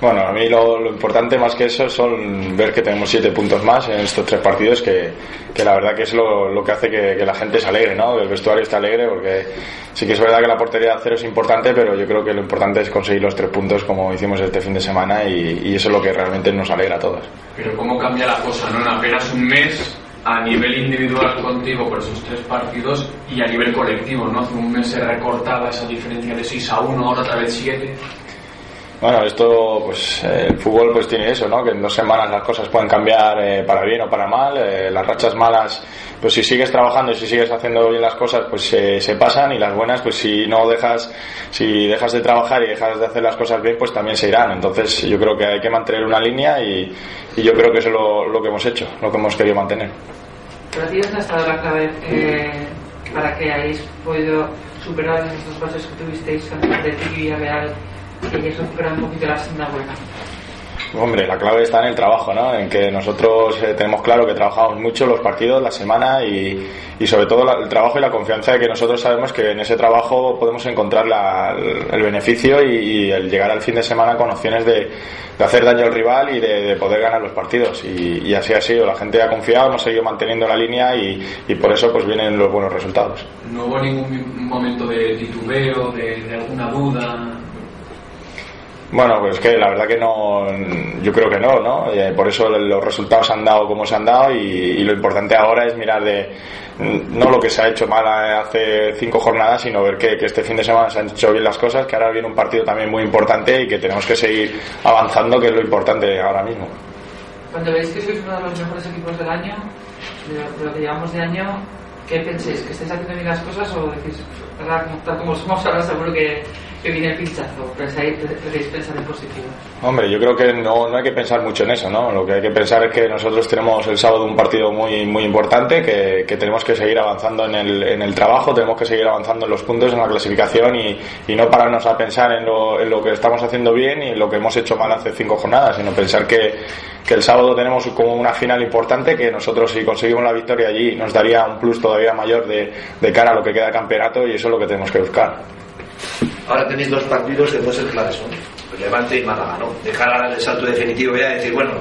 Bueno, a mí lo, importante más que eso son ver que tenemos siete puntos más en estos tres partidos, que, que la verdad que es lo, que hace que, la gente se alegre, ¿no? El vestuario está alegre, porque sí que es verdad que la portería de cero es importante, pero yo creo que lo importante es conseguir los tres puntos como hicimos este fin de semana y, y eso es lo que realmente nos alegra a todos. Pero cómo cambia la cosa, ¿no? En apenas un mes, a nivel individual contigo por esos tres partidos y a nivel colectivo, ¿no? Hace un mes se recortaba esa diferencia de 6 a 1, ahora otra vez 7. Bueno, esto, pues eh, el fútbol pues tiene eso, ¿no? Que en dos semanas las cosas pueden cambiar eh, para bien o para mal. eh, las rachas malas, pues si sigues trabajando y si sigues haciendo bien las cosas, pues eh, se pasan y las buenas, pues si no dejas, si dejas de trabajar y dejas de hacer las cosas bien, pues también se irán. Entonces yo creo que hay que mantener una línea y, y yo creo que eso es lo, lo que hemos hecho, lo que hemos querido mantener. Para ti, ¿dónde ha estado la clave para que hayáis podido superar esos pasos que tuvisteis ante Atlético y Villarreal y hayáis recuperado un poquito la senda buena? Hombre, la clave está en el trabajo, ¿no? En que nosotros eh, tenemos claro que trabajamos mucho los partidos, la semana y, y sobre todo la- el trabajo y la confianza de que nosotros sabemos que en ese trabajo podemos encontrar la- el, el beneficio y, y el llegar al fin de semana con opciones de, de hacer daño al rival y de, de poder ganar los partidos. Y, y así ha sido. La gente ha confiado, hemos seguido manteniendo la línea y, y por eso pues vienen los buenos resultados. No hubo ningún momento de titubeo, de, de alguna duda. Bueno, pues que la verdad que no, yo creo que no, ¿no? Eh, por eso los resultados han dado como se han dado y, lo importante ahora es mirar de no lo que se ha hecho mal hace cinco jornadas, sino ver que, este fin de semana se han hecho bien las cosas, que ahora viene un partido también muy importante y que tenemos que seguir avanzando, que es lo importante ahora mismo. Cuando veis que sois uno de los mejores equipos del año, de lo, que llevamos de año, ¿qué pensáis? ¿Que estáis haciendo bien las cosas o decís, verdad, tal como somos ahora, seguro que, que viene el pinchazo? ¿Pensáis, ¿Preferís pensar en positivo? Hombre, yo creo que no, no hay que pensar mucho en eso, ¿no? Lo que hay que pensar es que nosotros tenemos el sábado un partido muy, muy importante, que, que tenemos que seguir avanzando en el, en el trabajo, tenemos que seguir avanzando en los puntos, en la clasificación y, y no pararnos a pensar en lo, en lo que estamos haciendo bien y en lo que hemos hecho mal hace cinco jornadas, sino pensar que, que el sábado tenemos como una final importante, que nosotros si conseguimos la victoria allí nos daría un plus todavía mayor de, de cara a lo que queda campeonato y eso es lo que tenemos que buscar. Ahora tenéis dos partidos que pueden ser claves, ¿no? Levante y Málaga, ¿no? Dejar el salto definitivo ya y decir, bueno,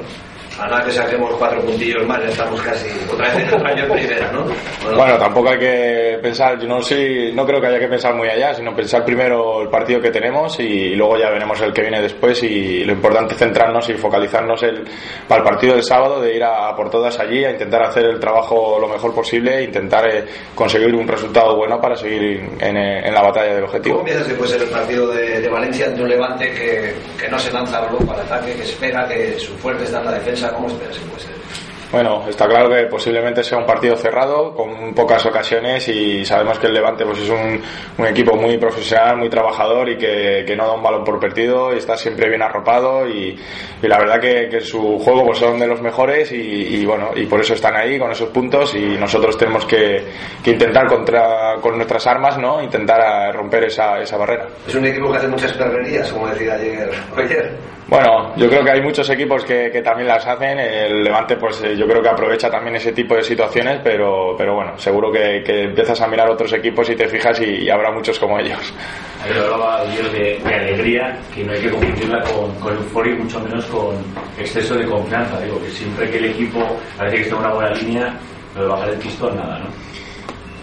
a nada que saquemos cuatro puntillos más, ya estamos casi otra vez año en primera, ¿no? Bueno, Bueno, tampoco hay que pensar, yo no sé, no creo que haya que pensar muy allá, sino pensar primero el partido que tenemos y luego ya veremos el que viene después y lo importante es centrarnos y focalizarnos el, para el partido del sábado, de ir a, por todas allí, a intentar hacer el trabajo lo mejor posible e intentar eh, conseguir un resultado bueno para seguir en, eh, en la batalla del ¿Cómo objetivo. piensas que puede ser el partido de, de Valencia ante un Levante que, que no se lanza luego al ataque, que espera, que su fuerte está en la defensa? ¿Cómo esperas que puede ser? Bueno, está claro que posiblemente sea un partido cerrado, con pocas ocasiones y sabemos que el Levante pues es un, un equipo muy profesional, muy trabajador y que, que no da un balón por partido y está siempre bien arropado y, y la verdad que, que su juego pues son de los mejores y, y bueno, y por eso están ahí con esos puntos y nosotros tenemos que, que intentar contra, con nuestras armas, ¿no? Intentar eh, romper esa, esa barrera. Es un equipo que hace muchas perrerías, como decía ayer. Bueno, yo creo que hay muchos equipos que, que también las hacen. El Levante, pues eh, yo creo que aprovecha también ese tipo de situaciones, pero, pero bueno, seguro que, que empiezas a mirar otros equipos y te fijas y, y habrá muchos como ellos. Ayer hablaba yo de, de alegría, que no hay que confundirla con, con euforia y mucho menos con exceso de confianza. Digo que siempre que el equipo parece que está en una buena línea, lo de bajar el pistón, nada, ¿no?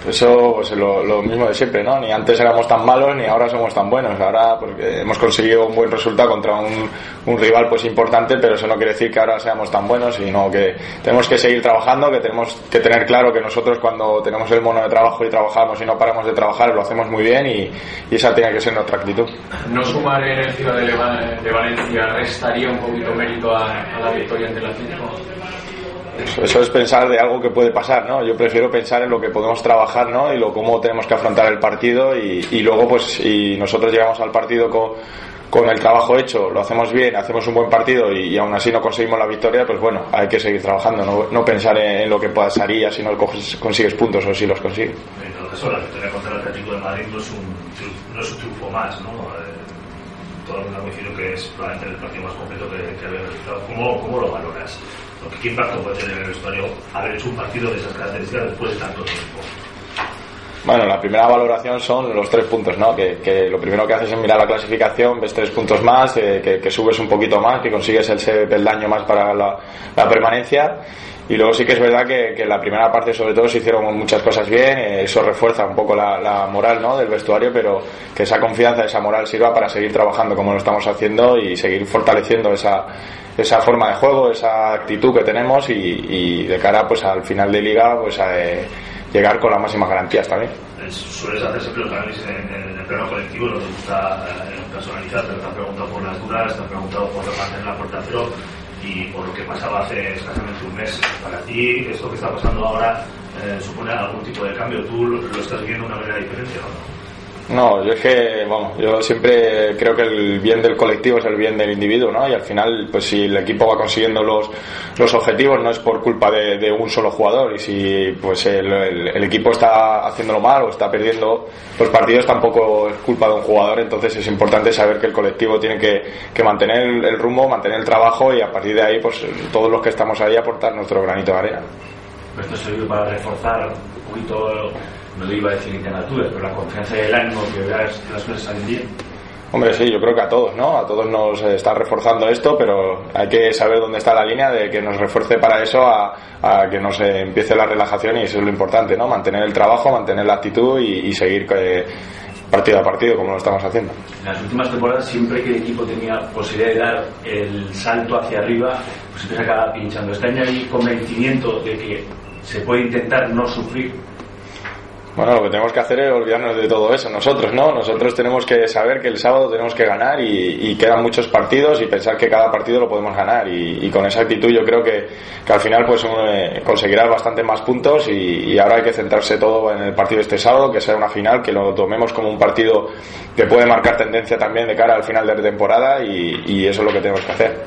Eso, pues lo, lo mismo de siempre, ¿no? Ni antes éramos tan malos ni ahora somos tan buenos. Ahora, porque hemos conseguido un buen resultado contra un, un rival pues importante, pero eso no quiere decir que ahora seamos tan buenos, sino que tenemos que seguir trabajando, que tenemos que tener claro que nosotros cuando tenemos el mono de trabajo y trabajamos y no paramos de trabajar, lo hacemos muy bien y, esa tiene que ser nuestra actitud. No sumar en el Ciudad de Valencia restaría un poquito mérito a, a la victoria ante el Atlético. Eso es pensar de algo que puede pasar, ¿no? Yo prefiero pensar en lo que podemos trabajar, ¿no? Y lo cómo tenemos que afrontar el partido y, y luego, pues, si nosotros llegamos al partido con, con el trabajo hecho, lo hacemos bien, hacemos un buen partido y, y aún así no conseguimos la victoria, pues bueno, hay que seguir trabajando, no, no pensar en, lo que pasaría si no coges- consigues puntos o si los consigues. En todo caso, la victoria contra el Atlético de Madrid no es un, no es un triunfo más, ¿no? Eh, todo el mundo que es probablemente el partido más completo que, que habéis realizado. ¿Cómo, ¿Cómo lo valoras? Porque ¿Qué impacto puede tener en el vestuario haber hecho un partido de esas características después de tanto tiempo? Bueno, la primera valoración son los tres puntos, ¿no? Que, que lo primero que haces es mirar la clasificación, ves tres puntos más, eh, que, que subes un poquito más, que consigues el peldaño más para la, la permanencia. Y luego sí que es verdad que, que, la primera parte sobre todo se hicieron muchas cosas bien, eso refuerza un poco la, la, moral ¿no? del vestuario, pero que esa confianza, esa moral sirva para seguir trabajando como lo estamos haciendo y seguir fortaleciendo esa, esa forma de juego, esa actitud que tenemos y, y de cara pues al final de liga pues a, eh, llegar con las máximas garantías también. Sueles hacer siempre los análisis en, en, el plano colectivo, no te gusta eh, personalizar, te han preguntado por las duras, te han preguntado por mantener la puerta cero y por lo que pasaba hace escasamente un mes. Para ti, esto que está pasando ahora eh, supone algún tipo de cambio, tú lo, lo estás viendo de una manera diferente o no? No, yo es que, bueno, yo siempre creo que el bien del colectivo es el bien del individuo, ¿no? Y al final, pues si el equipo va consiguiendo los, los objetivos, no es por culpa de, un solo jugador. Y si pues el, equipo está haciéndolo mal o está perdiendo los partidos, tampoco es culpa de un jugador. Entonces es importante saber que el colectivo tiene que, que mantener el, el rumbo, mantener el trabajo y a partir de ahí, pues todos los que estamos ahí aportar nuestro granito de arena. Esto sirve para reforzar un poquito no iba a decir internaturas, pero la confianza y el ánimo que veas que las cosas salen bien. Hombre, sí, yo creo que a todos, ¿no? A todos nos está reforzando esto, pero hay que saber dónde está la línea de que nos refuerce para eso a, a que nos empiece la relajación y eso es lo importante, ¿no? Mantener el trabajo, mantener la actitud y, y seguir eh, partido a partido como lo estamos haciendo. En las últimas temporadas, siempre que el equipo tenía posibilidad de dar el salto hacia arriba, pues siempre se acaba pinchando. Este año hay convencimiento de que se puede intentar no sufrir bueno, lo que tenemos que hacer es olvidarnos de todo eso nosotros, ¿no? Nosotros tenemos que saber que el sábado tenemos que ganar y, quedan muchos partidos y pensar que cada partido lo podemos ganar y, con esa actitud yo creo que, que al final pues eh, conseguirás bastante más puntos y, ahora hay que centrarse todo en el partido este sábado, que sea una final, que lo tomemos como un partido que puede marcar tendencia también de cara al final de la temporada y, eso es lo que tenemos que hacer.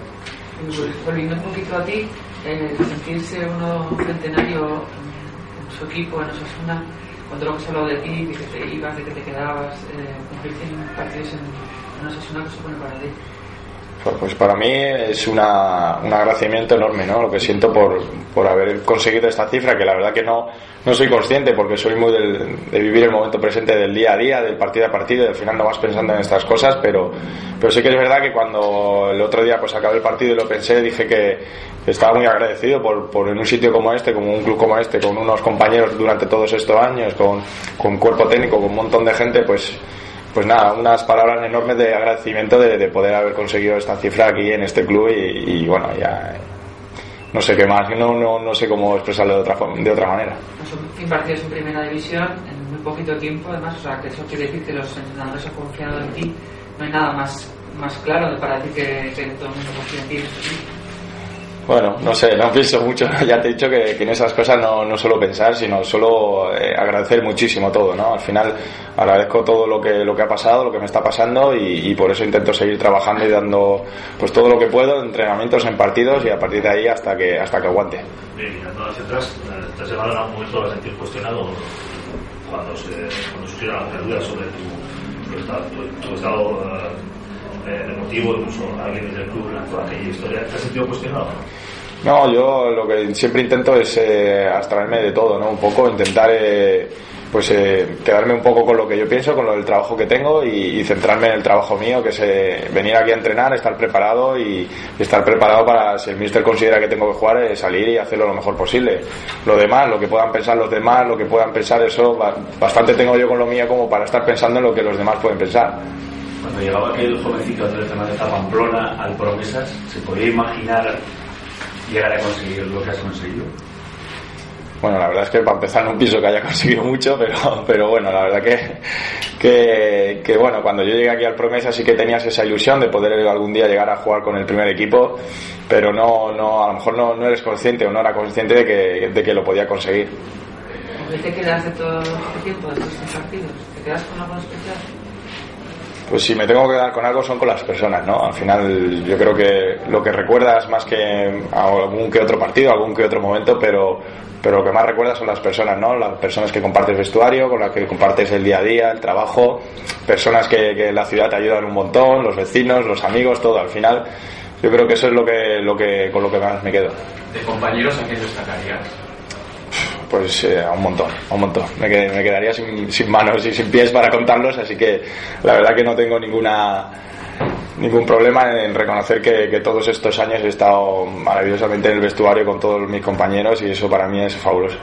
Volviendo un poquito a ti, eh, sentirse uno centenario en su equipo, en Osasuna, cuando se hablado de ti, de que te ibas, de que te quedabas, eh, cumplir 100 partidos en, en Osasuna, ¿qué supone para ti? Pues para mí es una, un agradecimiento enorme, ¿no? Lo que siento por, por haber conseguido esta cifra, que la verdad que no, no soy consciente porque soy muy del, de vivir el momento presente del día a día, del partido a partido, al final no vas pensando en estas cosas, pero, pero sí que es verdad que cuando el otro día pues acabé el partido y lo pensé, dije que, que estaba muy agradecido por, por en un sitio como este, como un club como este, con unos compañeros durante todos estos años, con, con cuerpo técnico, con un montón de gente, pues pues nada, unas palabras enormes de agradecimiento de, de, poder haber conseguido esta cifra aquí en este club y, y bueno, ya no sé qué más, no, no, no sé cómo expresarlo de otra, de otra manera. Son 100 partidos en primera división en muy poquito tiempo, además, o sea, que eso quiere decir que los entrenadores han confiado en ti. No hay nada más, más claro para decir que, que todo el mundo confía en ti. Bueno, no sé, no pienso mucho. Ya te he dicho que, en esas cosas no, no suelo pensar, sino solo eh, agradecer muchísimo todo, ¿no? Al final agradezco todo lo que, lo que ha pasado, lo que me está pasando y, por eso intento seguir trabajando y dando pues todo lo que puedo, en entrenamientos, en partidos y a partir de ahí hasta que, hasta que aguante. Bien, mirando hacia atrás, ¿te has llegado en algún momento a sentir cuestionado cuando, se, cuando surgieron las dudas sobre tu, estado, uh, eh, deportivo, incluso alguien del club lanzó aquella historia. ¿Te has sentido cuestionado? No, yo lo que siempre intento es eh, abstraerme de todo, ¿no? Un poco intentar eh, pues eh, quedarme un poco con lo que yo pienso, con lo del trabajo que tengo y, centrarme en el trabajo mío, que es eh, venir aquí a entrenar, estar preparado y, y, estar preparado para, si el míster considera que tengo que jugar, eh, salir y hacerlo lo mejor posible. Lo demás, lo que puedan pensar los demás, lo que puedan pensar, eso bastante tengo yo con lo mío como para estar pensando en lo que los demás pueden pensar cuando llegaba aquel jovencito de de Pamplona al Promesas, ¿se podía imaginar llegar a conseguir lo que has conseguido? Bueno, la verdad es que para empezar no pienso que haya conseguido mucho, pero, pero bueno, la verdad que, que, que, bueno, cuando yo llegué aquí al Promesa sí que tenías esa ilusión de poder algún día llegar a jugar con el primer equipo, pero no, no, a lo mejor no, no eres consciente o no era consciente de que, de que lo podía conseguir. ¿Qué te quedas de todo este tiempo, de estos partidos? ¿Te quedas con algo especial? Pues si me tengo que dar con algo son con las personas, ¿no? Al final yo creo que lo que recuerdas más que algún que otro partido, algún que otro momento, pero, pero lo que más recuerdas son las personas, ¿no? Las personas que compartes vestuario, con las que compartes el día a día, el trabajo, personas que, que en la ciudad te ayudan un montón, los vecinos, los amigos, todo. Al final yo creo que eso es lo que, lo que, con lo que más me quedo. De compañeros, ¿a quién destacarías? Pues eh, a un montón, a un montón. Me, qued- me quedaría sin, sin manos y sin pies para contarlos, así que la verdad que no tengo ninguna ningún problema en reconocer que, todos estos años he estado maravillosamente en el vestuario con todos mis compañeros y eso para mí es fabuloso.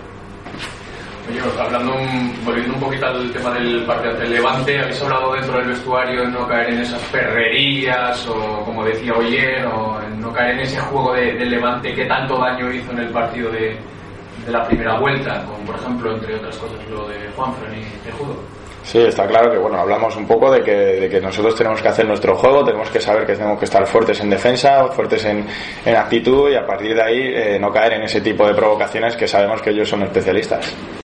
Oye, hablando un, volviendo un poquito al tema del partido ante el Levante, habéis hablado dentro del vestuario en no caer en esas perrerías o como decía Oyer, o en no caer en ese juego de, del Levante que tanto daño hizo en el partido de, de la primera vuelta, como por ejemplo, entre otras cosas, lo de Juanfran y Tejudo. Sí, está claro que bueno, hablamos un poco de que, de que nosotros tenemos que hacer nuestro juego, tenemos que saber que tenemos que estar fuertes en defensa, fuertes en, en actitud y a partir de ahí eh, no caer en ese tipo de provocaciones que sabemos que ellos son especialistas.